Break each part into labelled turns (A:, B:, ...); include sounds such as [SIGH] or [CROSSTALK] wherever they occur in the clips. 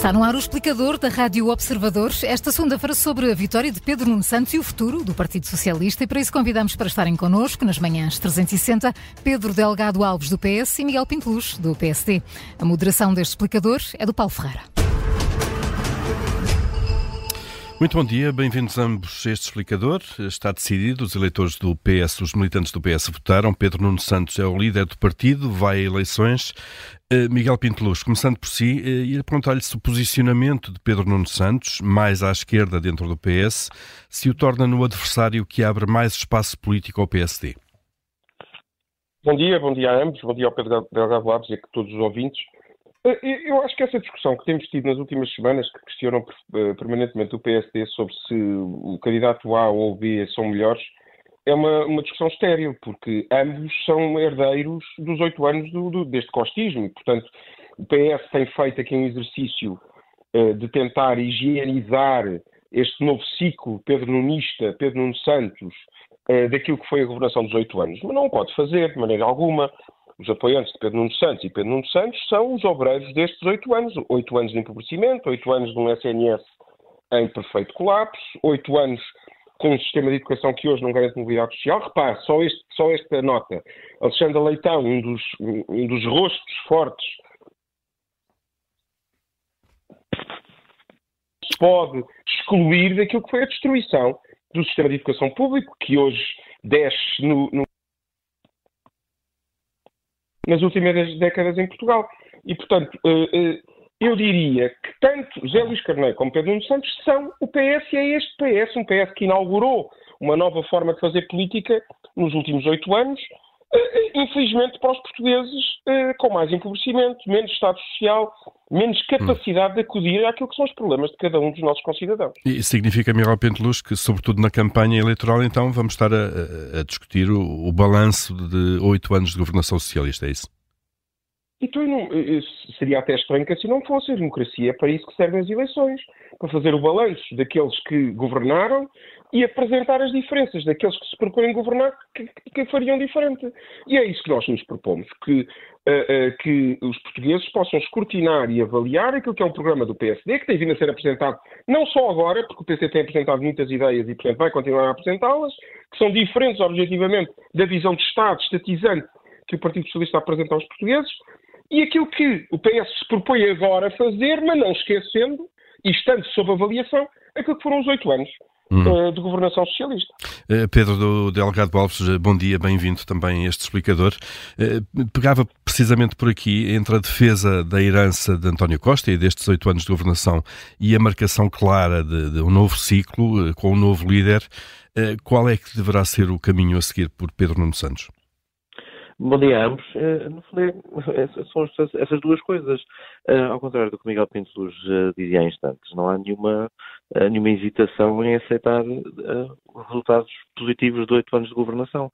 A: Está no ar o explicador da Rádio Observador, esta segunda-feira sobre a vitória de Pedro Nuno Santos e o futuro do Partido Socialista. E para isso convidamos para estarem connosco nas manhãs 360 Pedro Delgado Alves do PS e Miguel Pinteluz do PSD. A moderação deste explicador é do Paulo Ferreira.
B: Muito bom dia, bem-vindos ambos a este explicador. Está decidido, os eleitores do PS, os militantes do PS votaram. Pedro Nuno Santos é o líder do partido, vai a eleições. Uh, Miguel Pinteluz, começando por si, ia perguntar-lhe se o posicionamento de Pedro Nuno Santos, mais à esquerda dentro do PS, se o torna no adversário que abre mais espaço político ao PSD.
C: Bom dia, bom dia a ambos, bom dia ao Pedro Delgado Alves e a todos os ouvintes. Eh, eu acho que essa discussão que temos tido nas últimas semanas, que questionam eh, permanentemente o PSD sobre se o candidato A ou B são melhores, é uma, uma discussão estéril, porque ambos são herdeiros dos oito anos do, do, deste costismo. Portanto, o PS tem feito aqui um exercício uh, de tentar higienizar este novo ciclo Pedro Nunista, Pedro Nuno Santos, uh, daquilo que foi a governação dos oito anos. Mas não pode fazer, de maneira alguma os apoiantes de Pedro Nuno Santos e Pedro Nuno Santos são os obreiros destes oito anos. Oito anos de empobrecimento, oito anos de um SNS em perfeito colapso, oito anos com um sistema de educação que hoje não garante mobilidade social. Repare, só, este, só esta nota. Alexandre Leitão, um dos, um dos rostos fortes pode excluir daquilo que foi a destruição do sistema de educação público, que hoje desce no, no nas últimas décadas em Portugal. E, portanto, eh, eh, eu diria que tanto José Luís Carneiro como Pedro Nuno Santos são o PS e é este PS, um PS que inaugurou uma nova forma de fazer política nos últimos oito anos, eh, infelizmente para os portugueses com mais empobrecimento, menos Estado Social, menos capacidade de acudir àquilo que são os problemas de cada um dos nossos concidadãos.
B: E significa, Miguel Penteluz, que, sobretudo na campanha eleitoral, então, vamos estar a, a discutir o, o balanço de oito anos de governação socialista, é isso?
C: Então, não, seria até estranho que assim não fosse. A democracia é para isso que servem as eleições para fazer o balanço daqueles que governaram e apresentar as diferenças daqueles que se propõem governar que, que fariam diferente. E é isso que nós nos propomos, que, uh, uh, que os portugueses possam escrutinar e avaliar aquilo que é um programa do PSD, que tem vindo a ser apresentado não só agora, porque o PSD tem apresentado muitas ideias e, portanto, vai continuar a apresentá-las, que são diferentes, objetivamente, da visão de Estado estatizante que o Partido Socialista apresenta aos portugueses, e aquilo que o PS se propõe agora a fazer, mas não esquecendo, e estando sob avaliação, aquilo que foram os oito anos uhum. de governação socialista.
B: Eh, Pedro do Delgado Alves, eh, bom dia, bem-vindo também a este explicador. Pegava precisamente por aqui entre a defesa da herança de António Costa e destes oito anos de governação e a marcação clara de, de um novo ciclo com um novo líder. Qual é que deverá ser o caminho a seguir por Pedro Nuno Santos?
D: Bom dia a ambos. Uh, no fundo, é, são essas duas coisas. Uh, ao contrário do que Miguel Pinto Luz uh, dizia há instantes, não há nenhuma, nenhuma hesitação em aceitar resultados positivos de oito anos de governação.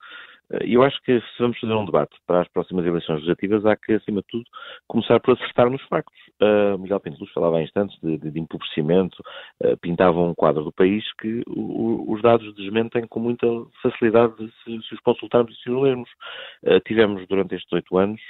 D: E eu acho que se vamos fazer um debate para as próximas eleições legislativas, há que, acima de tudo, começar por acertar nos factos. Uh, Miguel Pinto Luz falava há instantes de, de, de empobrecimento, uh, pintava um quadro do país que o, os dados desmentem com muita facilidade se, se os consultarmos e se os lermos. Uh, tivemos durante estes oito anos,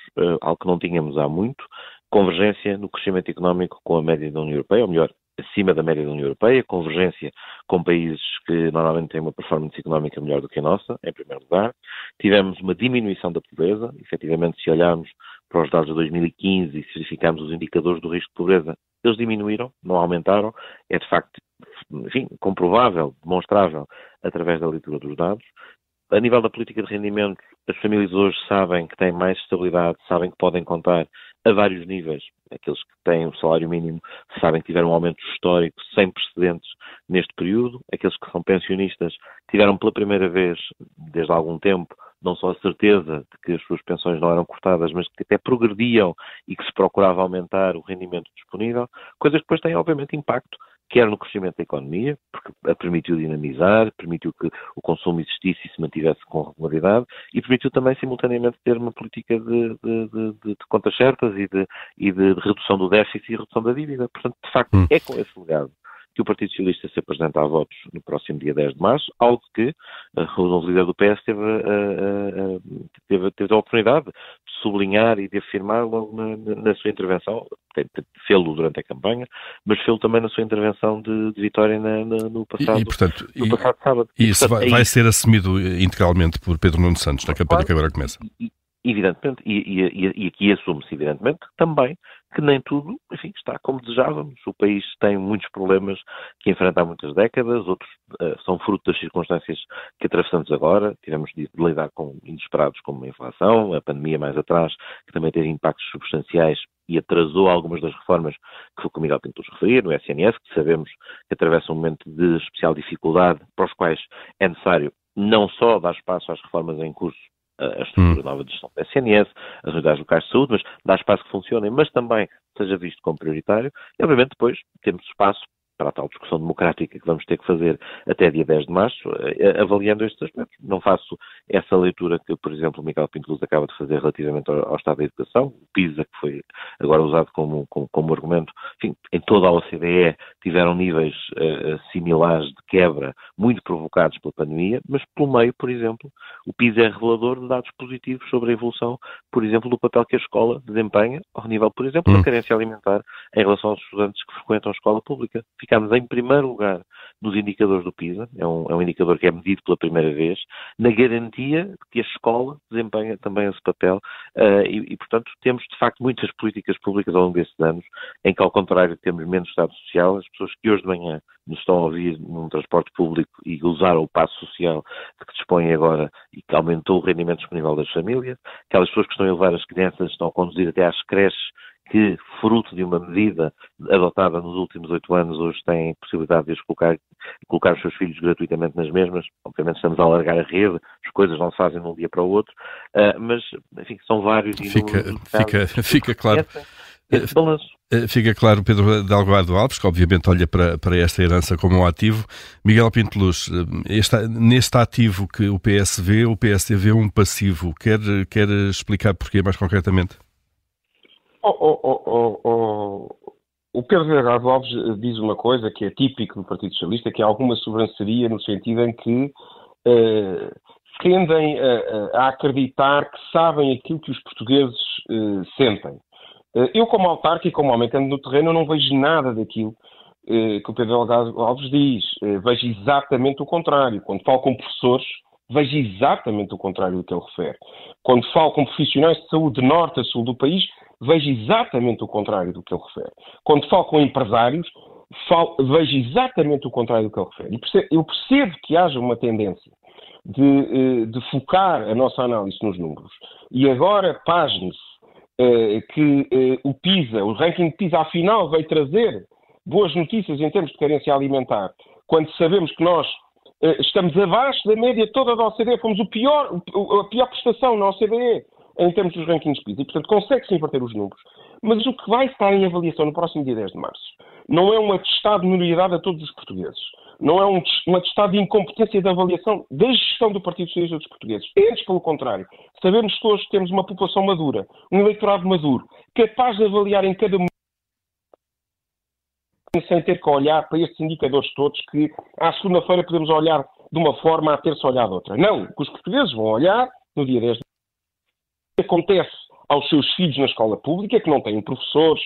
D: algo que não tínhamos há muito, convergência no crescimento económico com a média da União Europeia, ou melhor, acima da média da União Europeia, convergência com países que normalmente têm uma performance económica melhor do que a nossa, em primeiro lugar. Tivemos uma diminuição da pobreza, efetivamente, se olharmos para os dados de 2015 e se verificarmos os indicadores do risco de pobreza, eles diminuíram, não aumentaram. É de facto, enfim, comprovável, demonstrável através da leitura dos dados. A nível da política de rendimento, as famílias hoje sabem que têm mais estabilidade, sabem que podem contar a vários níveis. Aqueles que têm o salário mínimo sabem que tiveram um aumento histórico sem precedentes neste período. Aqueles que são pensionistas tiveram pela primeira vez, desde algum tempo, não só a certeza de que as suas pensões não eram cortadas, mas que até progrediam e que se procurava aumentar o rendimento disponível, coisas que depois têm, obviamente, impacto quer no crescimento da economia, porque a permitiu dinamizar, permitiu que o consumo existisse e se mantivesse com regularidade, e permitiu também, simultaneamente, ter uma política de, de, de, de contas certas e, e de, redução do déficit e redução da dívida. Portanto, de facto, hum. é com esse legado que o Partido Socialista se apresenta a votos no próximo dia 10 de março, algo que uh, o novo líder do PS teve, uh, uh, teve, teve a oportunidade de sublinhar e de afirmar logo na, na sua intervenção, fê-lo durante a campanha, mas fê-lo também na sua intervenção de, de vitória na, na, no, passado,
B: e, e, portanto,
D: no passado sábado.
B: E isso portanto, vai, é vai ser assumido integralmente por Pedro Nuno Santos na campanha claro, que agora começa.
D: E, evidentemente, e, e, e aqui assume-se, evidentemente, também que nem tudo, enfim, está como desejávamos. O país tem muitos problemas que enfrenta há muitas décadas, outros uh, são fruto das circunstâncias que atravessamos agora. Tivemos de, lidar com inesperados como a inflação, a pandemia mais atrás, que também teve impactos substanciais e atrasou algumas das reformas que o Miguel Pinto referia, no SNS, que sabemos que atravessa um momento de especial dificuldade, para os quais é necessário não só dar espaço às reformas em curso, a estrutura hum. nova de gestão da SNS, as unidades locais de saúde, mas dá espaço que funcionem, mas também seja visto como prioritário. E, obviamente, depois temos espaço para a tal discussão democrática que vamos ter que fazer até dia 10 de março, eh, avaliando estes aspectos. Não faço essa leitura que, por exemplo, o Miguel Pinto Luz acaba de fazer relativamente ao, ao Estado da Educação, o PISA, que foi agora usado como, como, como argumento. Enfim, em toda a OCDE tiveram níveis uh, similares de quebra, muito provocados pela pandemia, mas pelo meio, por exemplo, o PISA é revelador de dados positivos sobre a evolução, por exemplo, do papel que a escola desempenha ao nível, por exemplo, da hum. carência alimentar em relação aos estudantes que frequentam a escola pública ficamos em primeiro lugar nos indicadores do PISA, é um, é um indicador que é medido pela primeira vez, na garantia de que a escola desempenha também esse papel uh, e, e, portanto, temos de facto muitas políticas públicas ao longo destes anos em que, ao contrário, temos menos Estado Social, as pessoas que hoje de manhã nos estão a ouvir num transporte público e usaram o passo social de que dispõem agora e que aumentou o rendimento disponível das famílias, aquelas pessoas que estão a levar as crianças, estão a conduzir até às creches que, fruto de uma medida adotada nos últimos oito anos, hoje têm possibilidade de os colocar, colocar os seus filhos gratuitamente nas mesmas. Obviamente estamos a alargar a rede, as coisas não se fazem de um dia para o outro, uh, mas, enfim, são vários
B: fica, fica, fica claro.
D: Esse balanço.
B: Eh, fica claro, Pedro Delgado Alves, que obviamente olha para, para esta herança como um ativo. Miguel Pinto Luz, eh, neste ativo que o PS vê, o PSD vê um passivo. Quer, quer explicar porquê mais concretamente?
C: Oh, oh, oh, o Pedro Delgado Alves diz uma coisa que é típico do Partido Socialista, que é alguma sobranceria no sentido em que uh, tendem a, a, acreditar que sabem aquilo que os portugueses uh, sentem. Uh, eu, como autarca e como homem que ando no terreno, não vejo nada daquilo que o Pedro Delgado Alves diz. vejo exatamente o contrário. Quando falo com professores, vejo exatamente o contrário do que ele refere. Quando falo com profissionais de saúde de norte a sul do país, vejo exatamente o contrário do que ele refere. Quando falo com empresários, falo, vejo exatamente o contrário do que ele refere. Percebo, eu percebo que haja uma tendência de, eh, de, focar a nossa análise nos números. E agora, pasme-se eh, que eh, o PISA, o ranking PISA, afinal, veio trazer boas notícias em termos de carência alimentar, quando sabemos que nós estamos abaixo da média toda da OCDE, fomos o pior, a pior prestação na OCDE em termos dos rankings PISA. E, portanto, consegue-se inverter os números. Mas o que vai estar em avaliação no próximo dia 10 de março não é um atestado de minoridade a todos os portugueses. Não é um, um atestado de incompetência de avaliação da gestão do Partido Socialista dos Portugueses. Antes, pelo contrário. Sabemos que hoje temos uma população madura, um eleitorado maduro, capaz de avaliar em cada momento sem ter que olhar para estes indicadores todos que à segunda-feira podemos olhar de uma forma a ter-se olhado de outra. Não, que os portugueses vão olhar no dia 10 de acontece aos seus filhos na escola pública, que não têm professores,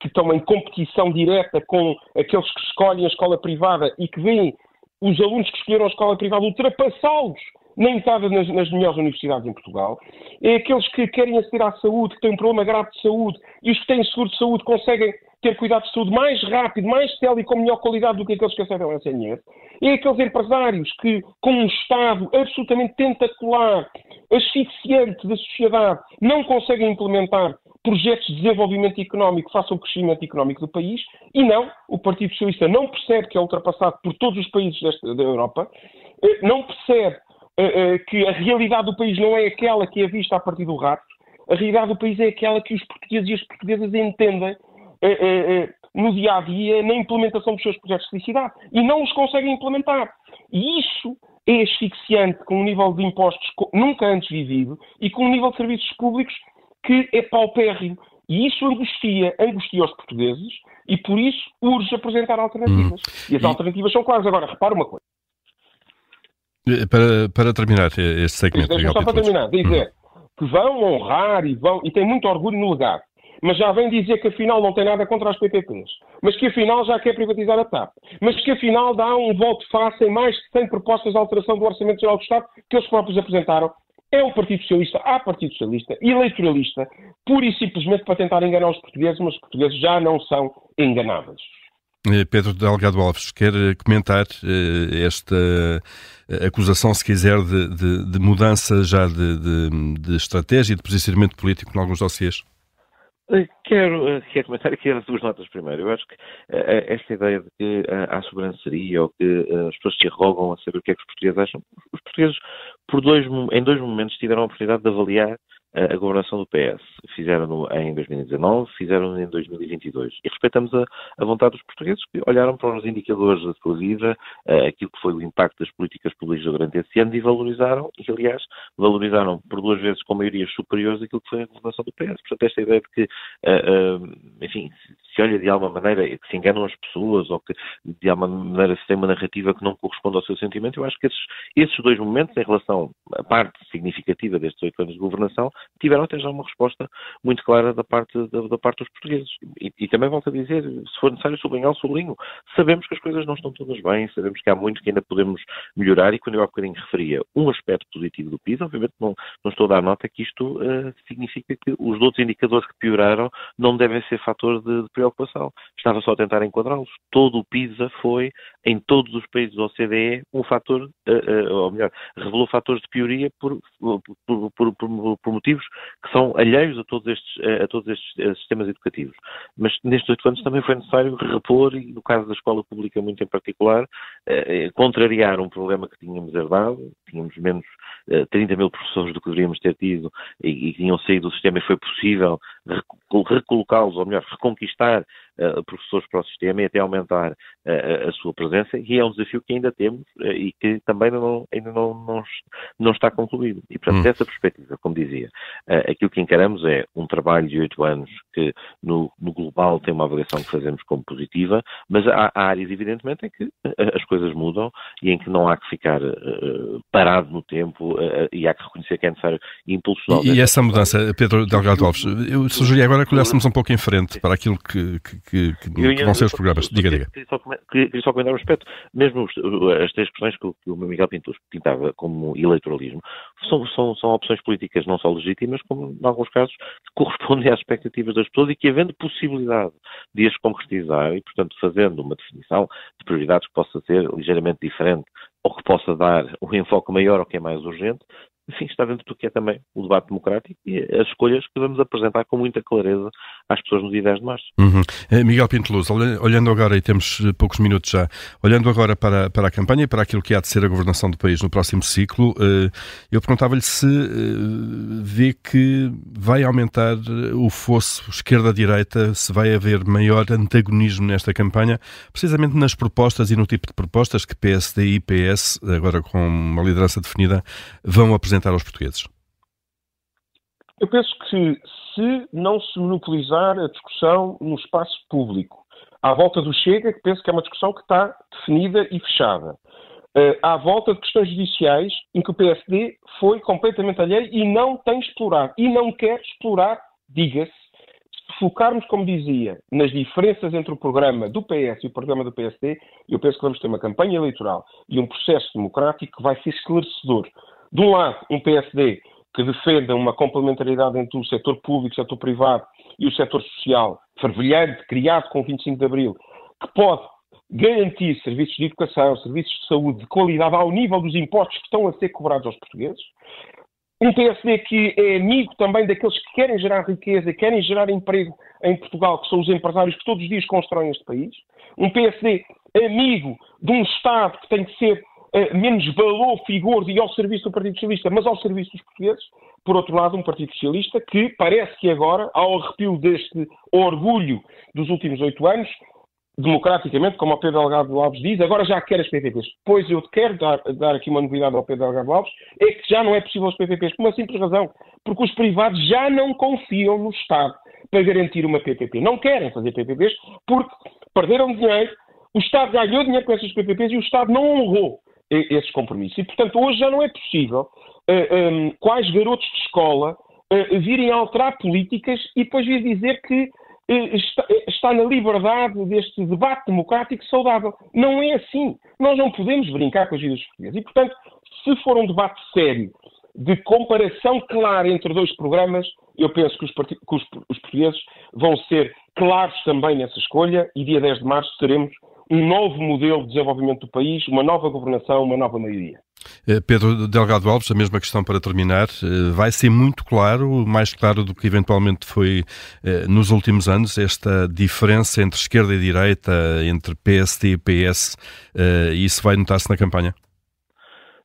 C: que estão em competição direta com aqueles que escolhem a escola privada e que veem os alunos que escolheram a escola privada ultrapassá-los metade nas, nas melhores universidades em Portugal. É aqueles que querem aceder à saúde, que têm um problema grave de saúde, e os que têm seguro de saúde conseguem ter cuidado de saúde mais rápido, mais célere e com melhor qualidade do que aqueles que acedem ao SNS. É aqueles empresários que, com um Estado absolutamente tentacular, asfixiante da sociedade, não conseguem implementar projetos de desenvolvimento económico façam o crescimento económico do país, e não, o Partido Socialista não percebe que é ultrapassado por todos os países desta, da Europa, eh, não percebe que a realidade do país não é aquela que é vista a partir do rato, a realidade do país é aquela que os portugueses e as portuguesas entendem no dia a dia na implementação dos seus projetos de felicidade e não os conseguem implementar. E isso é asfixiante com um nível de impostos nunca antes vivido e com um nível de serviços públicos que é paupérrimo. E isso angustia, angustia os portugueses e por isso urge apresentar alternativas. Hum. E as alternativas são claras. Agora, repara uma coisa.
B: Eh, para, para terminar este segmento.
C: Só para terminar, dizer, hum. que vão honrar e vão e têm muito orgulho no legado. Mas já vem dizer que afinal não tem nada contra as PPPs. Mas que afinal já quer privatizar a TAP. Mas que afinal dá um voto face em mais de 100 propostas de alteração do Orçamento Geral do Estado que eles próprios apresentaram. É um Partido Socialista, há Partido Socialista, eleitoralista, pura e simplesmente para tentar enganar os portugueses, mas os portugueses já não são enganáveis.
B: Eh, Pedro Delgado Alves, quer eh, comentar uh, esta acusação, se quiser, de, de, de mudança já de, de, estratégia e de posicionamento político em alguns dossiês?
D: Quero, quero comentar aqui as duas notas primeiro. Eu acho que esta ideia de que há sobranceria ou que as pessoas se arrogam a saber o que é que os portugueses acham, os portugueses, por dois, em dois momentos, tiveram a oportunidade de avaliar a governação do PS. Fizeram-no em 2019, fizeram-no em 2022. E respeitamos a, a, vontade dos portugueses que olharam para os indicadores da sua vida, aquilo que foi o impacto das políticas públicas durante esse ano e valorizaram, e aliás, valorizaram por duas vezes com maiorias superiores aquilo que foi a governação do PS. Portanto, esta ideia de que, enfim, se olha de alguma maneira, que se enganam as pessoas ou que de alguma maneira se tem uma narrativa que não corresponde ao seu sentimento, eu acho que esses, esses dois momentos, em relação à parte significativa destes oito anos de governação, tiveram até já uma resposta muito clara da parte, da, da parte dos portugueses. E, e, também volto a dizer, se for necessário sublinhar, sublinho. Sabemos que as coisas não estão todas bem, sabemos que há muito que ainda podemos melhorar e quando eu há bocadinho referia um aspecto positivo do PISA, obviamente não, não estou a dar nota que isto uh, significa que os outros indicadores que pioraram não devem ser fator de, de preocupação. Estava só a tentar enquadrá-los. Todo o PISA foi, em todos os países da OCDE, um fator, uh, uh, ou melhor, revelou fatores de pioria por, por, por, por motivos que são alheios a todos estes, a todos estes eh, sistemas educativos. Mas nestes oito anos também foi necessário repor, e no caso da escola pública muito em particular, eh, contrariar um problema que tínhamos herdado, tínhamos menos 30 eh, mil professores do que deveríamos ter tido e, e tinham saído do sistema e foi possível recolocá-los, ou melhor, reconquistar uh, professores para o sistema e até aumentar uh, a sua presença, e é um desafio que ainda temos uh, e que também não, ainda não, não, não, está concluído. E, portanto, hum. dessa perspectiva, como dizia, aquilo que encaramos é um trabalho de oito anos que, no, no, global, tem uma avaliação que fazemos como positiva, mas há, há áreas, evidentemente, em que as coisas mudam e em que não há que ficar parado no tempo e há que reconhecer que é necessário impulsionar.
B: E, e essa mudança, Pedro Delgado Alves, eu sugeria agora que olhássemos um pouco em frente para aquilo que, que, que, que vão ser os programas. Diga, diga.
D: Queria só, queria só comentar um aspecto. Mesmo as três questões que, que o Miguel Pinto pintava como eleitoralismo são, são, são opções políticas não só legítimas, como, em alguns casos, correspondem às expectativas das pessoas e que, havendo possibilidade de as concretizar e, portanto, fazendo uma definição de prioridades que possa ser ligeiramente diferente ou que possa dar um enfoque maior ao que é mais urgente, enfim, está dentro do que é também o debate democrático e as escolhas que vamos apresentar com muita clareza às pessoas no dia 10 de março.
B: Uhum. Eh, Miguel Pinto Luz, olhando agora, e temos eh, poucos minutos já, olhando agora para, para a campanha e para aquilo que há de ser a governação do país no próximo ciclo, eh, eu perguntava-lhe se vê que vai aumentar o fosso esquerda-direita, se vai haver maior antagonismo nesta campanha, precisamente nas propostas e no tipo de propostas que PSD e PS, agora com uma liderança definida, vão apresentar apresentar aos portugueses?
C: Eu penso que se não se monopolizar a discussão no espaço público, à volta do Chega, que penso que é uma discussão que está definida e fechada, uh, à volta de questões judiciais, em que o PSD foi completamente alheio e não tem explorado, e não quer explorar, diga-se, se focarmos, como dizia, nas diferenças entre o programa do PS e o programa do PSD, eu penso que vamos ter uma campanha eleitoral e um processo democrático que vai ser esclarecedor. De um lado, um PSD que defenda uma complementaridade entre o setor público, o setor privado e o setor social, fervilhante, criado com o 25 de Abril, que pode garantir serviços de educação, serviços de saúde de qualidade ao nível dos impostos que estão a ser cobrados aos portugueses. Um PSD que é amigo também daqueles que querem gerar riqueza, querem gerar emprego em Portugal, que são os empresários que todos os dias constroem este país. Um PSD amigo de um Estado que tem que ser menos valor, figor e ao serviço do Partido Socialista, mas ao serviço dos portugueses. Por outro lado, um Partido Socialista que parece que agora, ao arrepio deste orgulho dos últimos oito anos, democraticamente, como o Pedro Delgado Alves diz, agora já quer as PPPs. Pois eu quero dar, dar aqui uma novidade ao Pedro Delgado Alves, é que já não é possível as PPPs, por uma simples razão, porque os privados já não confiam no Estado para garantir uma PPP. Não querem fazer PPPs porque perderam dinheiro, o Estado ganhou dinheiro com essas PPPs e o Estado não honrou esses compromissos. E, portanto, hoje já não é possível um, quais garotos de escola uh, virem alterar políticas e depois vir dizer que uh, está, está, na liberdade deste debate democrático saudável. Não é assim. Nós não podemos brincar com as vidas portuguesas. E, portanto, se for um debate sério, de comparação clara entre dois programas, eu penso que os, que os, os portugueses vão ser claros também nessa escolha e dia 10 de março teremos um novo modelo de desenvolvimento do país, uma nova governação, uma nova maioria.
B: Eh, Pedro Delgado Alves, a mesma questão para terminar. Eh, vai ser muito claro, mais claro do que eventualmente foi eh, nos últimos anos, esta diferença entre esquerda e direita, entre PSD e PS, isso vai notar-se na campanha?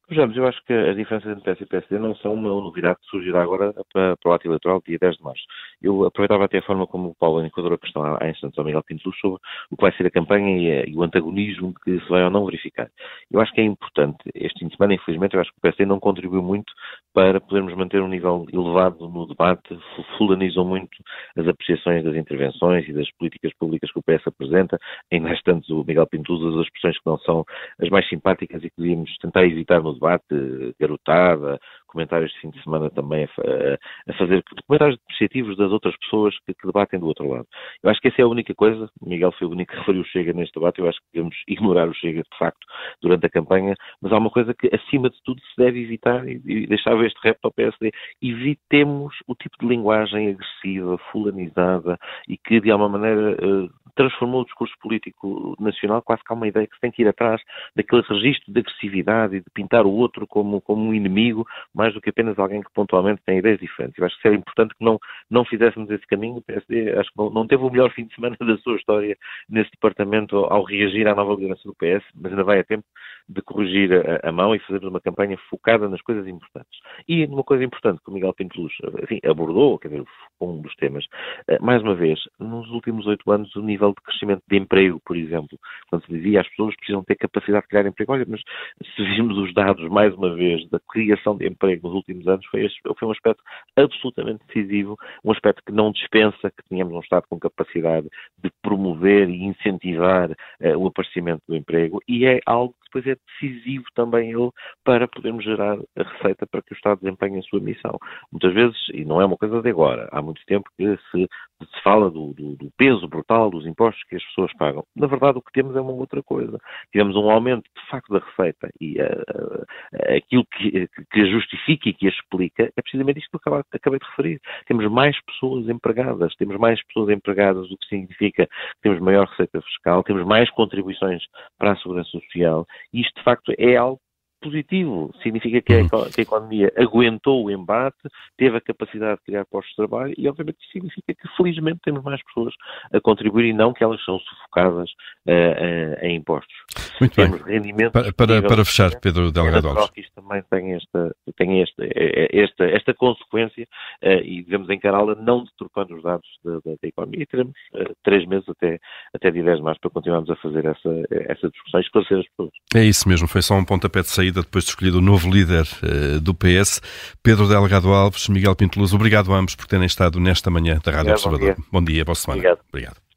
D: Vejamos, eu acho que as diferenças entre PS e PSD não são uma novidade que surgirá agora para, para o ato eleitoral, dia 10 de março. Eu aproveitava até a forma como o Paulo indicador a questão há instantes ao Miguel Pinto sobre o que vai ser a campanha e, e, o antagonismo que se vai ou não verificar. Eu acho que é importante, este fim de semana, infelizmente, eu acho que o PSD não contribuiu muito para podermos manter um nível elevado no debate, fulanizam muito as apreciações das intervenções e das políticas públicas que o PS apresenta, ainda instantes o Miguel Pinto usa as expressões que não são as mais simpáticas e que devíamos tentar evitar no debate, garotada, comentários de fim de semana também a, a fazer comentários depreciativos das outras pessoas que, que, debatem do outro lado. Eu acho que essa é a única coisa, Miguel foi o único [LAUGHS] que referiu o Chega neste debate, eu acho que devemos ignorar o Chega de facto durante a campanha, mas há uma coisa que acima de tudo se deve evitar e, e deixava este repto ao PSD, evitemos o tipo de linguagem agressiva, fulanizada e que de alguma maneira uh, transformou o discurso político nacional, quase que há uma ideia que se tem que ir atrás daquele registro de agressividade e de pintar o outro como, como um inimigo, mais do que apenas alguém que pontualmente tem ideias diferentes. Eu acho que seria importante que não, não fizéssemos esse caminho. O PSD acho que não, não teve o melhor [LAUGHS] fim de semana da sua história nesse departamento ao reagir à nova liderança do PS, mas ainda vai a tempo de corrigir a, a mão e fazermos uma campanha focada nas coisas importantes. E uma coisa importante que o Miguel Pinto Luz enfim, abordou, quer dizer, um dos temas, eh, mais uma vez, nos últimos oito anos o nível de crescimento de emprego, por exemplo, quando se dizia as pessoas precisam ter capacidade de criar emprego, olha, mas se virmos os dados, mais uma vez, da criação de emprego nos últimos anos, foi, foi um aspecto absolutamente decisivo, um aspecto que não dispensa que tenhamos um Estado com capacidade de promover e incentivar uh, o aparecimento do emprego e é algo depois é decisivo também ele para podermos gerar a receita para que o Estado desempenhe a sua missão. Muitas vezes, e não é uma coisa de agora, há muito tempo que se, se fala do, do, do, peso brutal dos impostos que as pessoas pagam. Na verdade, o que temos é uma outra coisa. Tivemos um aumento, de facto, da receita e uh, uh, aquilo que, que a justifica e que a explica é precisamente isto que eu acabei de referir. Temos mais pessoas empregadas, temos mais pessoas empregadas, o que significa que temos maior receita fiscal, temos mais contribuições para a segurança social isto, de facto, é algo positivo. Significa que a, uhum. que a, economia aguentou o embate, teve a capacidade de criar postos de trabalho e, obviamente, significa que, felizmente, temos mais pessoas a contribuir e não que elas são sufocadas uh, uh, em impostos.
B: Muito temos bem. Rendimentos para, para, para fechar, Pedro Delgado Alves.
D: Isto também tem esta, tem esta, esta, esta consequência uh, e devemos encará-la não deturpando os dados da, da, da economia e teremos três meses até, até dia 10 de março para continuarmos a fazer essa, essa discussão e esclarecer as pessoas.
B: É isso mesmo, foi só um pontapé de saída saída depois de escolhido o novo líder uh, do PS, Pedro Delgado Alves, Miguel Pinto Luz. Obrigado a ambos por terem estado nesta manhã da Rádio Observador. Bom dia, bom dia boa semana.
D: Obrigado.
B: Obrigado.